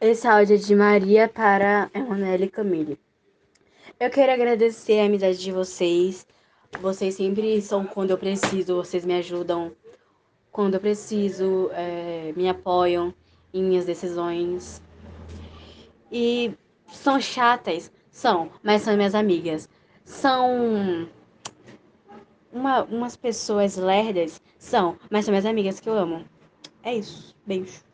Esse áudio é de Maria para Emanuele Camille. Eu quero agradecer a amizade de vocês. Vocês sempre são quando eu preciso, vocês me ajudam quando eu preciso, é, me apoiam em minhas decisões. E são chatas, são, mas são minhas amigas. São uma, umas pessoas lerdas, são, mas são minhas amigas que eu amo. É isso. Beijo.